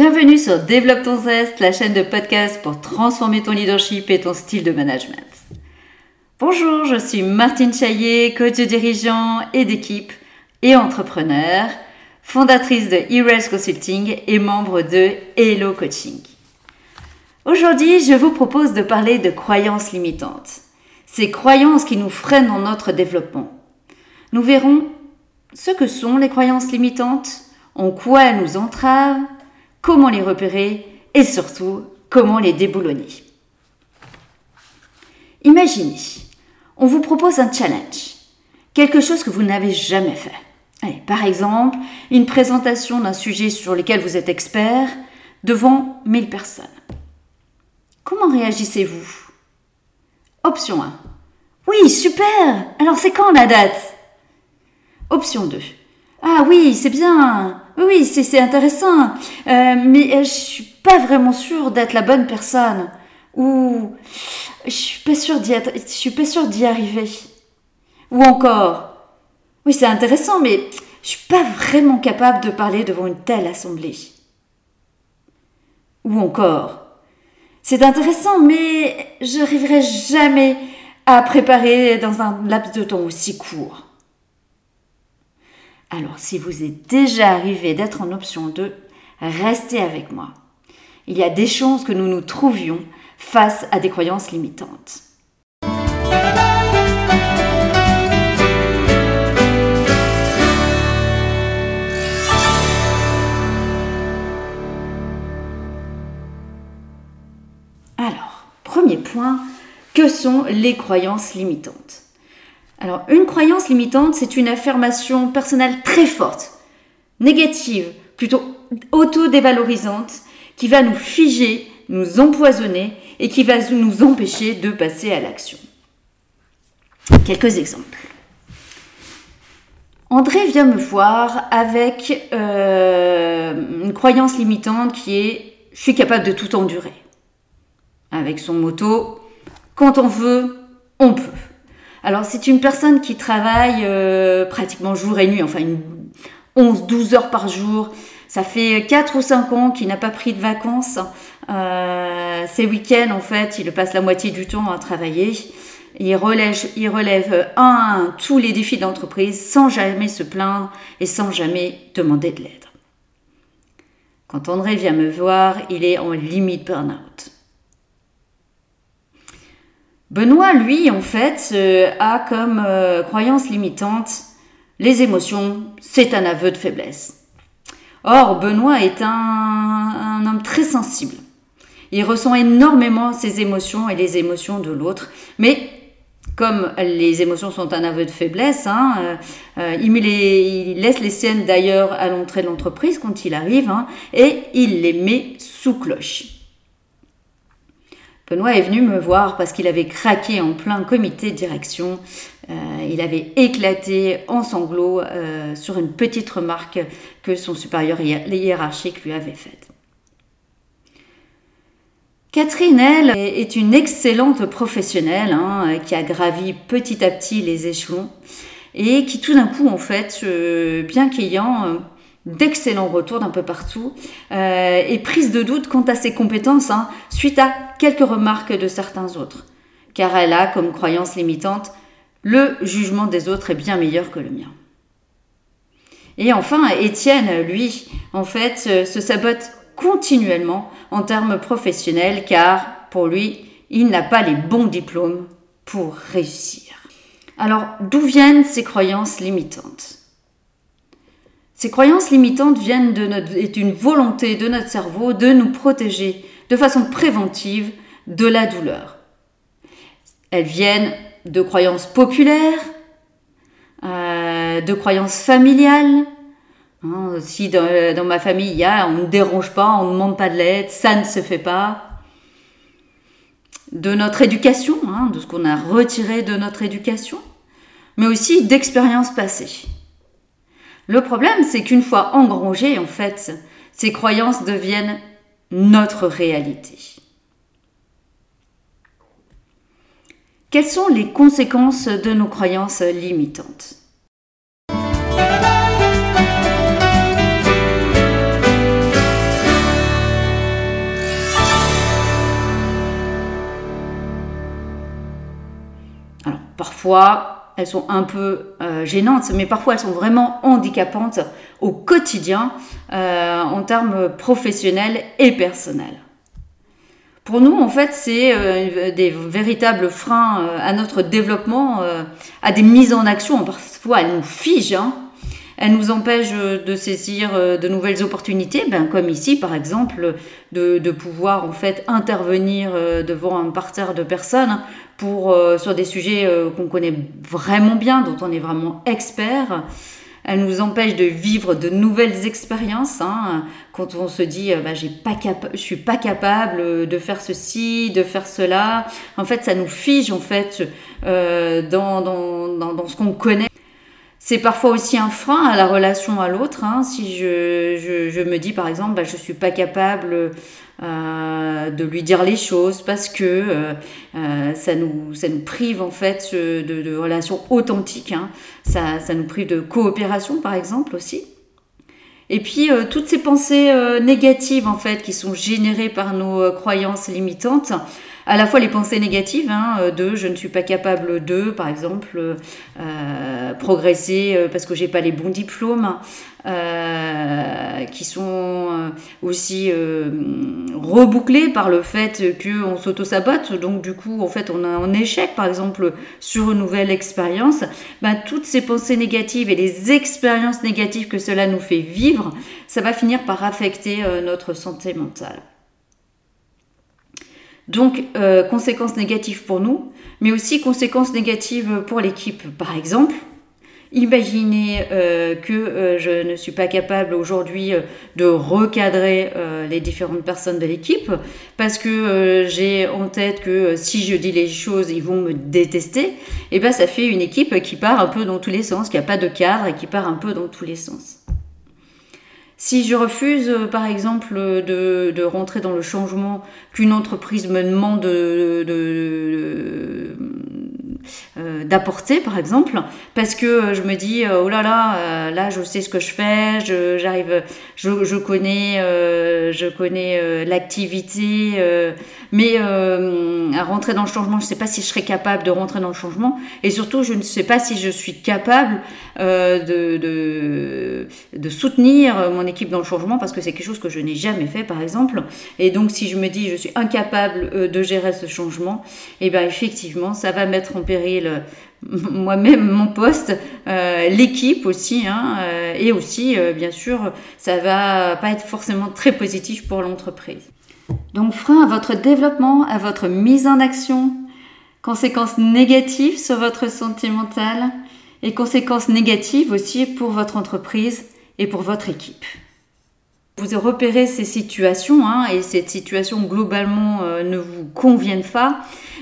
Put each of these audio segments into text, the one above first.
Bienvenue sur Développe ton zeste, la chaîne de podcast pour transformer ton leadership et ton style de management. Bonjour, je suis Martine Chaillet, coach de dirigeant et d'équipe et entrepreneur, fondatrice de e Consulting et membre de Hello Coaching. Aujourd'hui, je vous propose de parler de croyances limitantes. Ces croyances qui nous freinent dans notre développement. Nous verrons ce que sont les croyances limitantes, en quoi elles nous entravent, comment les repérer et surtout comment les déboulonner. Imaginez, on vous propose un challenge, quelque chose que vous n'avez jamais fait. par exemple, une présentation d'un sujet sur lequel vous êtes expert devant 1000 personnes. Comment réagissez-vous? Option 1. Oui, super Alors c'est quand la date? Option 2. Ah oui, c'est bien. Oui, c'est intéressant. Euh, mais euh, je suis pas vraiment sûre d'être la bonne personne. Ou je suis pas sûre d'y suis pas sûre d'y arriver. Ou encore, oui, c'est intéressant, mais je suis pas vraiment capable de parler devant une telle assemblée. Ou encore, c'est intéressant, mais je n'arriverai jamais à préparer dans un laps de temps aussi court. Alors, si vous êtes déjà arrivé d'être en option 2, restez avec moi. Il y a des chances que nous nous trouvions face à des croyances limitantes. Alors, premier point, que sont les croyances limitantes? Alors, une croyance limitante, c'est une affirmation personnelle très forte, négative, plutôt auto-dévalorisante, qui va nous figer, nous empoisonner et qui va nous empêcher de passer à l'action. Quelques exemples. André vient me voir avec euh, une croyance limitante qui est je suis capable de tout endurer. Avec son motto quand on veut, on peut. Alors c'est une personne qui travaille euh, pratiquement jour et nuit, enfin 11-12 heures par jour. Ça fait 4 ou 5 ans qu'il n'a pas pris de vacances. Euh, ces week-ends, en fait, il passe la moitié du temps à travailler. Il relève, un tous les défis d'entreprise sans jamais se plaindre et sans jamais demander de l'aide. Quand André vient me voir, il est en limite burn-out. Benoît, lui, en fait, euh, a comme euh, croyance limitante les émotions, c'est un aveu de faiblesse. Or, Benoît est un, homme très sensible. Il ressent énormément ses émotions et les émotions de l'autre, mais comme les émotions sont un aveu de faiblesse, hein, euh, il, laisse les siennes d'ailleurs à l'entrée de l'entreprise quand il arrive, hein, et il les met sous cloche. Benoît est venu me voir parce qu'il avait craqué en plein comité de direction. Euh, il avait éclaté en sanglots euh, sur une petite remarque que son supérieur hiérarchique lui avait faite. Catherine, elle, est une excellente professionnelle hein, qui a gravi petit à petit les échelons et qui tout d'un coup, en fait, euh, bien qu'ayant d'excellents retours d'un peu partout euh, et prise de doute quant à ses compétences hein, suite à quelques remarques de certains autres. Car elle a comme croyance limitante le jugement des autres est bien meilleur que le mien. Et enfin, Étienne, lui, en fait, se sabote continuellement en termes professionnels car pour lui, il n'a pas les bons diplômes pour réussir. Alors, d'où viennent ces croyances limitantes? Ces croyances limitantes viennent de notre, est une volonté de notre cerveau de nous protéger de façon préventive de la douleur. Elles viennent de croyances populaires, euh, de croyances familiales. Hein, si dans, ma famille, il y a on ne dérange pas, on ne demande pas de l'aide, ça ne se fait pas. De notre éducation, hein, de ce qu'on a retiré de notre éducation, mais aussi d'expériences passées. Le problème, c'est qu'une fois engrangées, en fait, ces croyances deviennent notre réalité. Quelles sont les conséquences de nos croyances limitantes? Alors, parfois, elles sont un peu gênantes, mais parfois elles sont vraiment handicapantes au quotidien en termes professionnels et personnels. Pour nous, en fait, c'est des véritables freins à notre développement, à des mises en action. Parfois, elles nous figent. Hein. Elle nous empêche euh, de saisir euh, de nouvelles opportunités, ben, comme ici par exemple, de, pouvoir en fait intervenir euh, devant un parterre de personnes pour, sur des sujets qu'on connaît vraiment bien, dont on est vraiment expert. Elle nous empêche de vivre de nouvelles expériences. Hein, quand on se dit, bah, j'ai pas je suis pas capable de faire ceci, de faire cela. En fait, ça nous fige en fait dans, dans, dans, dans ce qu'on connaît. C'est parfois aussi un frein à la relation à l'autre. Hein. Si je, je, me dis par exemple, bah, je ne suis pas capable euh, de lui dire les choses parce que euh, euh, ça, nous, ça nous prive en fait de, de relations authentiques. Hein. Ça, ça, nous prive de coopération par exemple aussi. Et puis toutes ces pensées négatives en fait qui sont générées par nos croyances limitantes, à la fois les pensées négatives hein, euh, de je ne suis pas capable de, par exemple, euh, progresser euh, parce que j'ai pas les bons diplômes, qui sont aussi rebouclés par le fait qu'on s'auto-sabote, donc du coup, en fait, on a un échec, par exemple, sur une nouvelle expérience, ben, toutes ces pensées négatives et les expériences négatives que cela nous fait vivre, ça va finir par affecter notre santé mentale. Donc, euh, conséquences négatives pour nous, mais aussi conséquences négatives pour l'équipe. Par exemple, imaginez euh, que euh, je ne suis pas capable aujourd'hui de recadrer les différentes personnes de l'équipe parce que j'ai en tête que si je dis les choses, ils vont me détester. Et eh bien, ça fait une équipe qui part un peu dans tous les sens, qui n'a pas de cadre et qui part un peu dans tous les sens. Si je refuse, euh, par exemple, de, de, rentrer dans le changement qu'une entreprise me demande de, de, euh, d'apporter, par exemple, parce que euh, je me dis, oh là là, là, je sais ce que je fais, je, j'arrive, je, je connais, je connais l'activité, mais à rentrer dans le changement, je ne sais pas si je serai capable de rentrer dans le changement, et surtout, je ne sais pas si je suis capable de, de, de soutenir mon équipe dans le changement parce que c'est quelque chose que je n'ai jamais fait par exemple. Et donc si je me dis je suis incapable euh, de gérer ce changement, et eh bien effectivement ça va mettre en péril euh, moi-même mon poste, euh, l'équipe aussi, hein, et aussi bien sûr ça va pas être forcément très positif pour l'entreprise. Donc frein à votre développement, à votre mise en action, conséquences négatives sur votre santé mentale et conséquences négatives aussi pour votre entreprise et pour votre équipe. Vous repérez ces situations hein, et cette situation globalement euh, ne vous conviennent pas,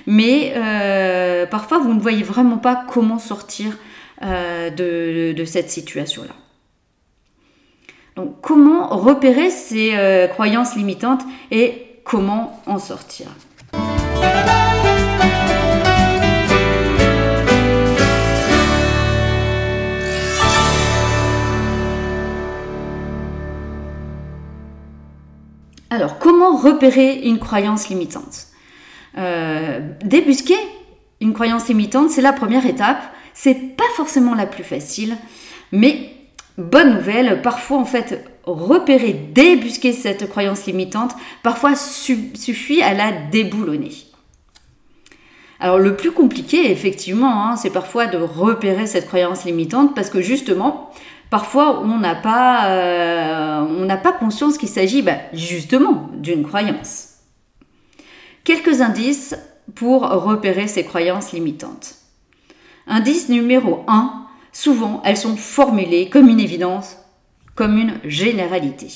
mais euh, parfois vous ne voyez vraiment pas comment sortir euh, de, de, cette situation-là. Donc comment repérer ces croyances limitantes et comment en sortir? Alors, comment repérer une croyance limitante? Euh, Débusquer une croyance limitante, c'est la première étape. C'est pas forcément la plus facile, mais bonne nouvelle, parfois en fait, repérer, débusquer cette croyance limitante, parfois suffit à la déboulonner. Alors le plus compliqué, effectivement, hein, c'est parfois de repérer cette croyance limitante parce que justement, Parfois, on n'a pas, euh, conscience qu'il s'agit bah, justement d'une croyance. Quelques indices pour repérer ces croyances limitantes. Indice numéro 1, souvent elles sont formulées comme une évidence, comme une généralité.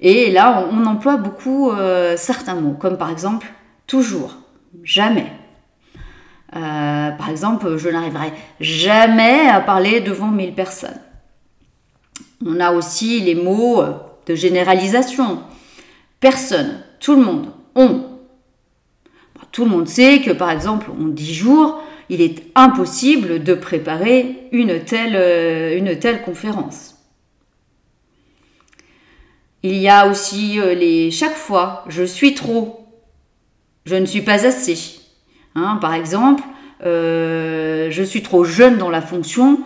Et là, on, emploie beaucoup euh, certains mots, comme par exemple toujours, jamais. Euh, par exemple, je n'arriverai jamais à parler devant 1000 personnes. On a aussi les mots de généralisation. Personne, tout le monde, on. Tout le monde sait que par exemple, en 10 jours, il est impossible de préparer une telle, euh, conférence. Il y a aussi euh, les chaque fois, je suis trop, je ne suis pas assez. Hein, par exemple, je suis trop jeune dans la fonction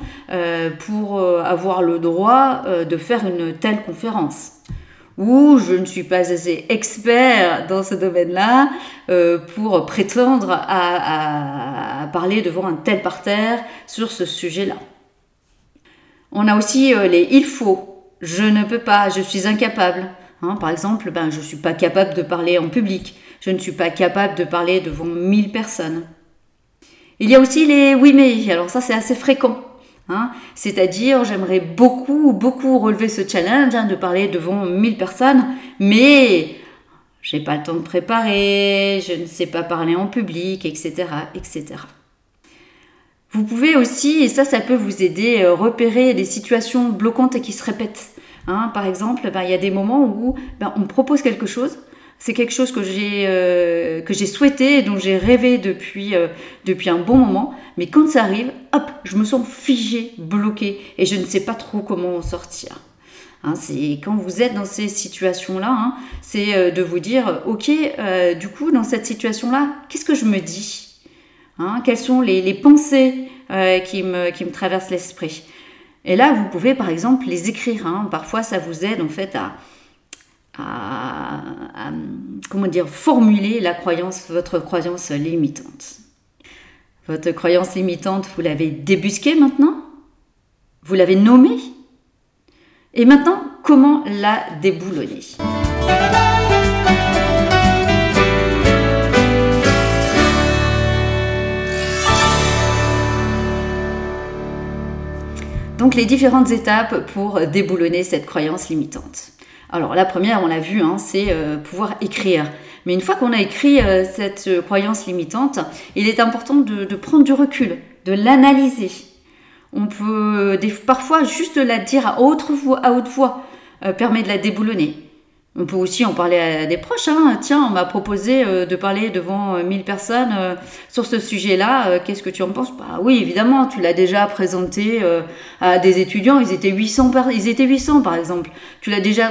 pour avoir le droit de faire une telle conférence ou je ne suis pas assez expert dans ce domaine-là euh, pour prétendre à, parler devant un tel parterre sur ce sujet-là. On a aussi euh, les il faut, je ne peux pas, je suis incapable. Hein, par exemple, ben, je ne suis pas capable de parler en public, je ne suis pas capable de parler devant 1000 personnes. Il y a aussi les oui mais, alors ça c'est assez fréquent. Hein. C'est-à-dire, j'aimerais beaucoup, beaucoup relever ce challenge hein, de parler devant 1000 personnes, mais j'ai pas le temps de préparer, je ne sais pas parler en public, etc., etc. Vous pouvez aussi, et ça, ça peut vous aider, euh, repérer des situations bloquantes et qui se répètent. Hein. par exemple, ben, il y a des moments où ben, on propose quelque chose, c'est quelque chose que j'ai euh, que j'ai souhaité et dont j'ai rêvé depuis euh, depuis un bon moment. Mais quand ça arrive, hop, je me sens figée, bloquée et je ne sais pas trop comment en sortir. Hein, c'est quand vous êtes dans ces situations-là, hein, c'est euh, de vous dire, ok, du coup, dans cette situation-là, qu'est-ce que je me dis? Hein, Quelles sont les, pensées qui me qui me traversent l'esprit? Et là, vous pouvez par exemple les écrire. Parfois, ça vous aide en fait à à, comment dire, formuler la croyance, votre croyance limitante. Votre croyance limitante, vous l'avez débusquée maintenant? Vous l'avez nommée? Et maintenant, comment la déboulonner? Donc les différentes étapes pour déboulonner cette croyance limitante. Alors la première, on l'a vu, hein, c'est euh, pouvoir écrire. Mais une fois qu'on a écrit euh, cette euh, croyance limitante, il est important de, prendre du recul, de l'analyser. On peut parfois juste la dire à haute voix, à haute voix permet de la déboulonner. On peut aussi en parler à des proches. Hein. Tiens, on m'a proposé euh, de parler devant 1000 euh, personnes euh, sur ce sujet-là. Qu'est-ce que tu en penses? Bah oui, évidemment, tu l'as déjà présenté à des étudiants. Ils étaient 800 par, ils étaient 800 par exemple. Tu l'as déjà,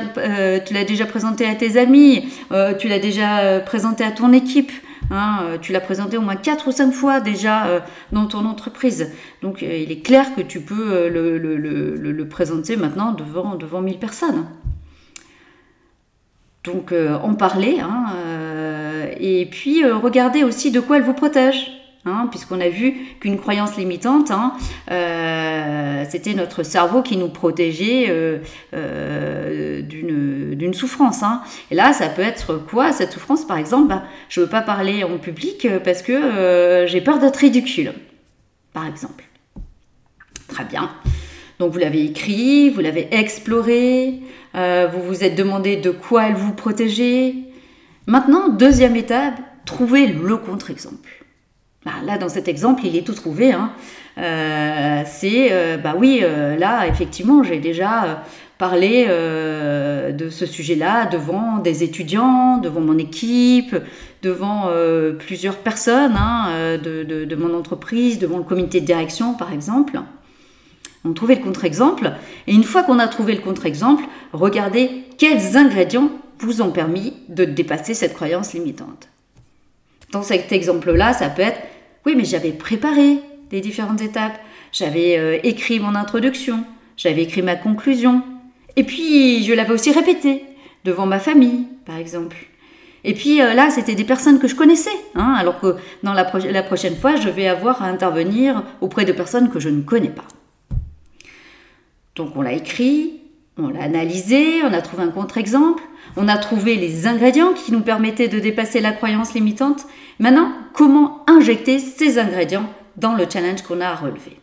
tu l'as déjà présenté à tes amis. tu l'as déjà présenté à ton équipe. Hein. tu l'as présenté au moins 4 ou 5 fois déjà dans ton entreprise. Donc il est clair que tu peux le, le, le, le présenter maintenant devant, devant 1000 personnes. Donc euh, en parler, hein, euh, et puis euh, regardez aussi de quoi elle vous protège. Hein, puisqu'on a vu qu'une croyance limitante, hein, c'était notre cerveau qui nous protégeait d'une souffrance. Et là, ça peut être quoi cette souffrance? Par exemple, bah, je ne veux pas parler en public parce que j'ai peur d'être ridicule, par exemple. Très bien. Donc vous l'avez écrit, vous l'avez exploré, euh, vous vous êtes demandé de quoi elle vous protégeait. Maintenant, deuxième étape, trouvez le contre-exemple. Bah, là, dans cet exemple, il est tout trouvé. Hein. Euh, c'est, euh, bah oui, là, effectivement, j'ai déjà parlé de ce sujet-là devant des étudiants, devant mon équipe, devant plusieurs personnes hein, de, mon entreprise, devant le comité de direction, par exemple. On trouvait le contre-exemple. Et une fois qu'on a trouvé le contre-exemple, regardez quels ingrédients vous ont permis de dépasser cette croyance limitante. Dans cet exemple-là, ça peut être oui, mais j'avais préparé les différentes étapes, j'avais euh, écrit mon introduction, j'avais écrit ma conclusion, et puis je l'avais aussi répété devant ma famille, par exemple. Et puis euh, là, c'était des personnes que je connaissais, hein, alors que dans la prochaine fois, je vais avoir à intervenir auprès de personnes que je ne connais pas. Donc on l'a écrit, on l'a analysé, on a trouvé un contre-exemple, on a trouvé les ingrédients qui nous permettaient de dépasser la croyance limitante. Maintenant, comment injecter ces ingrédients dans le challenge qu'on a à relever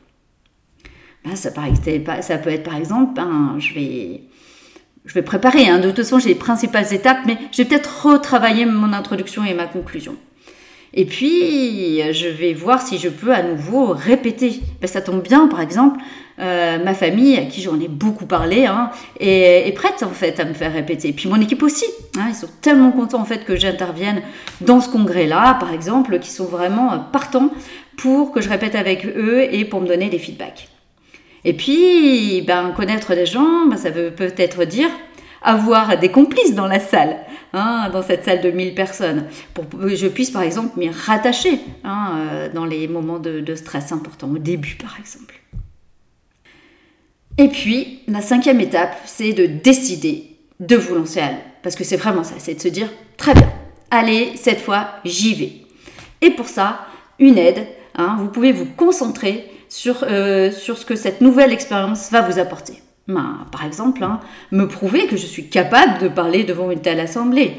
ben, ça, peut être par exemple, ben, je, vais, je vais préparer, hein. de toute façon j'ai les principales étapes, mais je vais peut-être retravailler mon introduction et ma conclusion. Et puis, je vais voir si je peux à nouveau répéter. Ben, ça tombe bien, par exemple, euh, ma famille, à qui j'en ai beaucoup parlé, hein, est, prête en fait à me faire répéter. Et puis mon équipe aussi. Hein, ils sont tellement contents en fait que j'intervienne dans ce congrès-là, par exemple, qui sont vraiment euh, partants pour que je répète avec eux et pour me donner des feedbacks. Et puis, ben, connaître des gens, ben, ça veut peut-être dire avoir des complices dans la salle. Hein, dans cette salle de 1000 personnes, pour que je puisse par exemple m'y rattacher hein, euh, dans les moments de, stress importants, au début par exemple. Et puis, la cinquième étape, c'est de décider de vous lancer à l'eau. Parce que c'est vraiment ça, c'est de se dire, très bien, allez, cette fois, j'y vais. Et pour ça, une aide, hein, vous pouvez vous concentrer sur, euh, sur ce que cette nouvelle expérience va vous apporter. Ben, par exemple, hein, me prouver que je suis capable de parler devant une telle assemblée.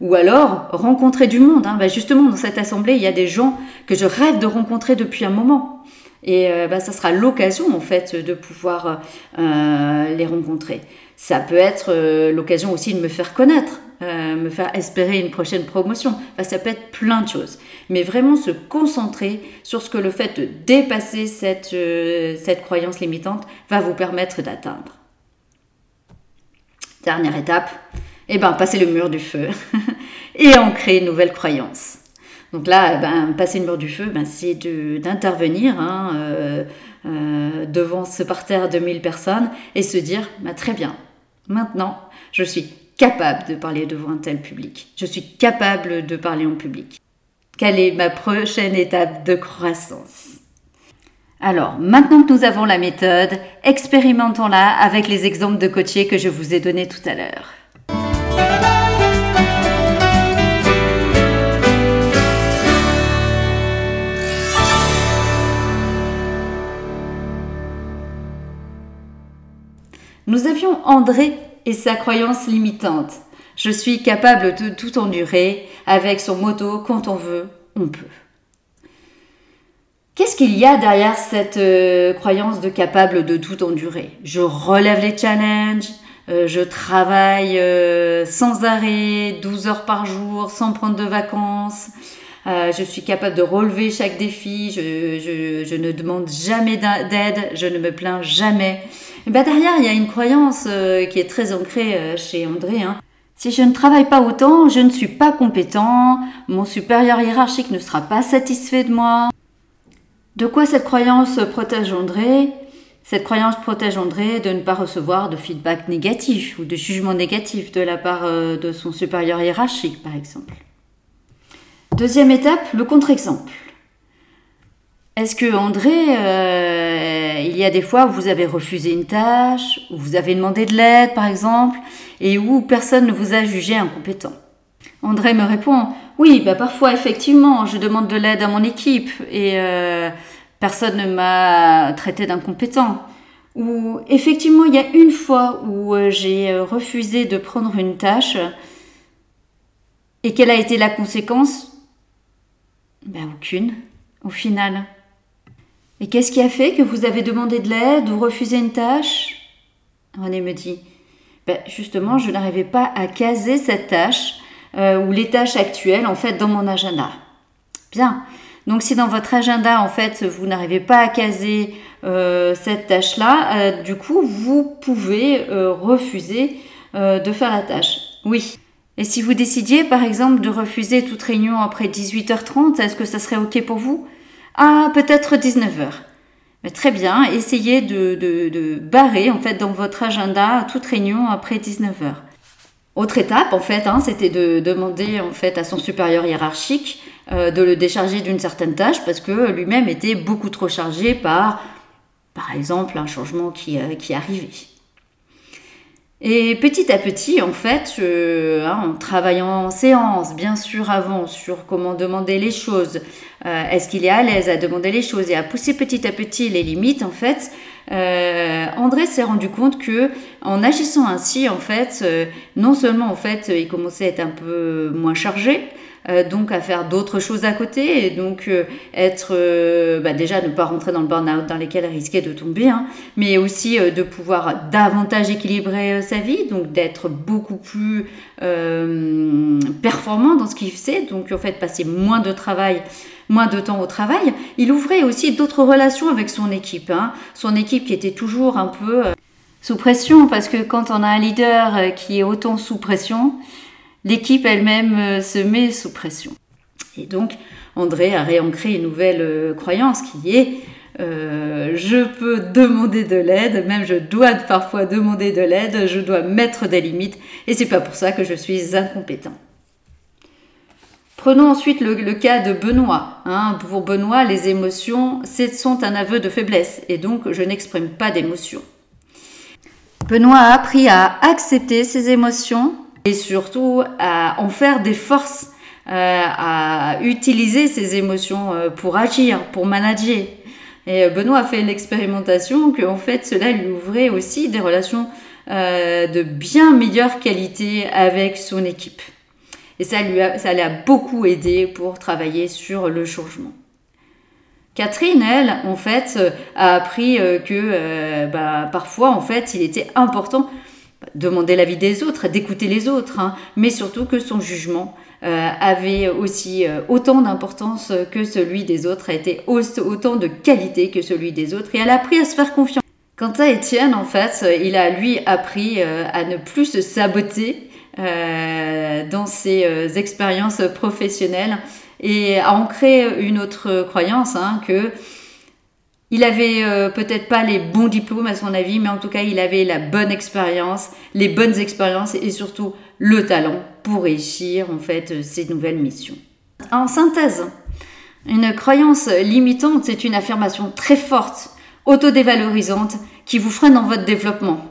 Ou alors rencontrer du monde. Hein. Ben, justement, dans cette assemblée, il y a des gens que je rêve de rencontrer depuis un moment. Et euh, bah, ça sera l'occasion en fait de pouvoir euh, les rencontrer. Ça peut être euh, l'occasion aussi de me faire connaître, me faire espérer une prochaine promotion. ça peut être plein de choses. Mais vraiment se concentrer sur ce que le fait de dépasser cette, cette croyance limitante va vous permettre d'atteindre. Dernière étape, eh ben, passer le mur du feu et ancrer une nouvelle croyance. Donc là, eh ben, passer le mur du feu, ben, c'est d'intervenir hein, euh, euh, devant ce parterre de 1000 personnes et se dire, ben, très bien, maintenant, je suis capable de parler devant un tel public. Je suis capable de parler en public. Quelle est ma prochaine étape de croissance? Alors, maintenant que nous avons la méthode, expérimentons-la avec les exemples de coachés que je vous ai donnés tout à l'heure. Nous avions André et sa croyance limitante. Je suis capable de tout endurer avec son motto quand on veut, on peut. Qu'est-ce qu'il y a derrière cette euh, croyance de capable de tout endurer? Je relève les challenges, euh, je travaille euh, sans arrêt, 12 heures par jour, sans prendre de vacances. je suis capable de relever chaque défi, je ne demande jamais d'aide, je ne me plains jamais. Bah, derrière, il y a une croyance euh, qui est très ancrée euh, chez André. Hein. Si je ne travaille pas autant, je ne suis pas compétent, mon supérieur hiérarchique ne sera pas satisfait de moi. De quoi cette croyance protège André? Cette croyance protège André de ne pas recevoir de feedback négatif ou de jugement négatif de la part euh, de son supérieur hiérarchique, par exemple. Deuxième étape, le contre-exemple. Est-ce que André, euh, il y a des fois où vous avez refusé une tâche, où vous avez demandé de l'aide par exemple, et où personne ne vous a jugé incompétent? André me répond Oui, bah parfois effectivement, je demande de l'aide à mon équipe et euh, personne ne m'a traité d'incompétent. Ou effectivement, il y a une fois où euh, j'ai refusé de prendre une tâche et quelle a été la conséquence? Ben aucune, au final. Et qu'est-ce qui a fait que vous avez demandé de l'aide ou refusé une tâche? René me dit, ben justement, je n'arrivais pas à caser cette tâche euh, ou les tâches actuelles en fait dans mon agenda. Bien. Donc si dans votre agenda en fait vous n'arrivez pas à caser euh, cette tâche-là, euh, du coup vous pouvez refuser de faire la tâche. Oui. Et si vous décidiez par exemple de refuser toute réunion après 18h30, est-ce que ça serait ok pour vous? Ah, peut-être 19h. Mais très bien, essayez de, de, barrer en fait dans votre agenda toute réunion après 19h. Autre étape, en fait, hein, c'était de demander en fait à son supérieur hiérarchique euh, de le décharger d'une certaine tâche parce que lui-même était beaucoup trop chargé par, par exemple, un changement qui, euh, qui arrivait. Et petit à petit, en fait, hein, en travaillant en séance, bien sûr avant, sur comment demander les choses, euh, est-ce qu'il est à l'aise à demander les choses et à pousser petit à petit les limites, en fait, euh, André s'est rendu compte que en agissant ainsi, en fait, euh, non seulement en fait, il commençait à être un peu moins chargé, euh, donc à faire d'autres choses à côté et donc euh, être euh, bah, déjà ne pas rentrer dans le burn-out dans lesquels risquer de tomber, hein, mais aussi de pouvoir davantage équilibrer sa vie, donc d'être beaucoup plus performant dans ce qu'il faisait, donc en fait passer moins de travail moins de temps au travail, il ouvrait aussi d'autres relations avec son équipe. Hein. Son équipe qui était toujours un peu sous pression, parce que quand on a un leader qui est autant sous pression, l'équipe elle-même euh, se met sous pression. Et donc, André a réancré une nouvelle euh, croyance qui est Euh, je peux demander de l'aide, même je dois parfois demander de l'aide, je dois mettre des limites, et c'est pas pour ça que je suis incompétent. Prenons ensuite le, cas de Benoît. Hein. Pour Benoît, les émotions sont un aveu de faiblesse, et donc je n'exprime pas d'émotions. Benoît a appris à accepter ses émotions surtout à en faire des forces, euh, à utiliser ses émotions euh, pour agir, pour manager. Et euh, Benoît a fait l'expérimentation que en fait cela lui ouvrait aussi des relations de bien meilleure qualité avec son équipe. Et ça lui ça l'a beaucoup aidé pour travailler sur le changement. Catherine, elle, en fait, euh, a appris euh, que euh, bah, parfois, en fait, il était important demander l'avis des autres, d'écouter les autres, hein, mais surtout que son jugement avait aussi autant d'importance que celui des autres, a été autant de qualité que celui des autres, et elle a appris à se faire confiance. Quant à Étienne, en fait, il a lui appris à ne plus se saboter dans ses expériences professionnelles et à ancrer une autre croyance hein, que il avait euh, peut-être pas les bons diplômes à son avis, mais en tout cas il avait la bonne expérience, les bonnes expériences et surtout le talent pour réussir en fait ces nouvelles missions. En synthèse, une croyance limitante, c'est une affirmation très forte, autodévalorisante, qui vous freine dans votre développement.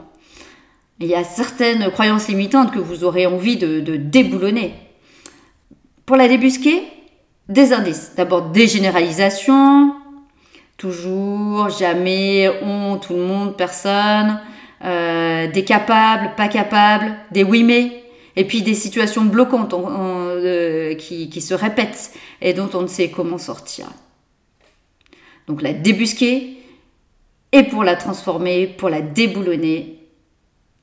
Il y a certaines croyances limitantes que vous aurez envie de, de déboulonner. Pour la débusquer, des indices. D'abord des généralisations, toujours, jamais, on, tout le monde, personne, euh, des capables, pas capables, des oui mais, et puis des situations bloquantes euh, qui, qui se répètent et dont on ne sait comment sortir. Donc la débusquer et pour la transformer, pour la déboulonner,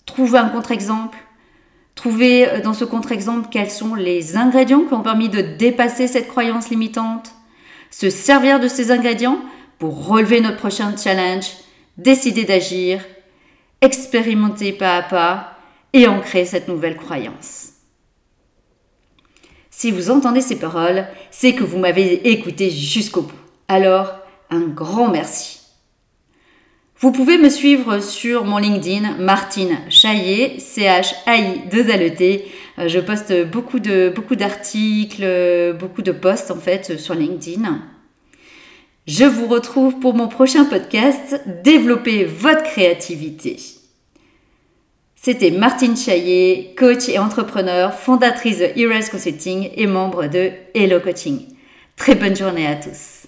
trouver un contre-exemple, Trouver euh, dans ce contre-exemple quels sont les ingrédients qui ont permis de dépasser cette croyance limitante. Se servir de ces ingrédients pour relever notre prochain challenge, décider d'agir, expérimenter pas à pas et ancrer cette nouvelle croyance. Si vous entendez ces paroles, c'est que vous m'avez écouté jusqu'au bout. Alors, un grand merci. Vous pouvez me suivre sur mon LinkedIn, Martine Chaillet, C-H-A-I-2-L-E-T. Euh, je poste beaucoup beaucoup d'articles, beaucoup de posts en fait sur LinkedIn. Je vous retrouve pour mon prochain podcast, Développer votre créativité. C'était Martine Chaillet, coach et entrepreneur, fondatrice de Heroes Consulting et membre de Hello Coaching. Très bonne journée à tous.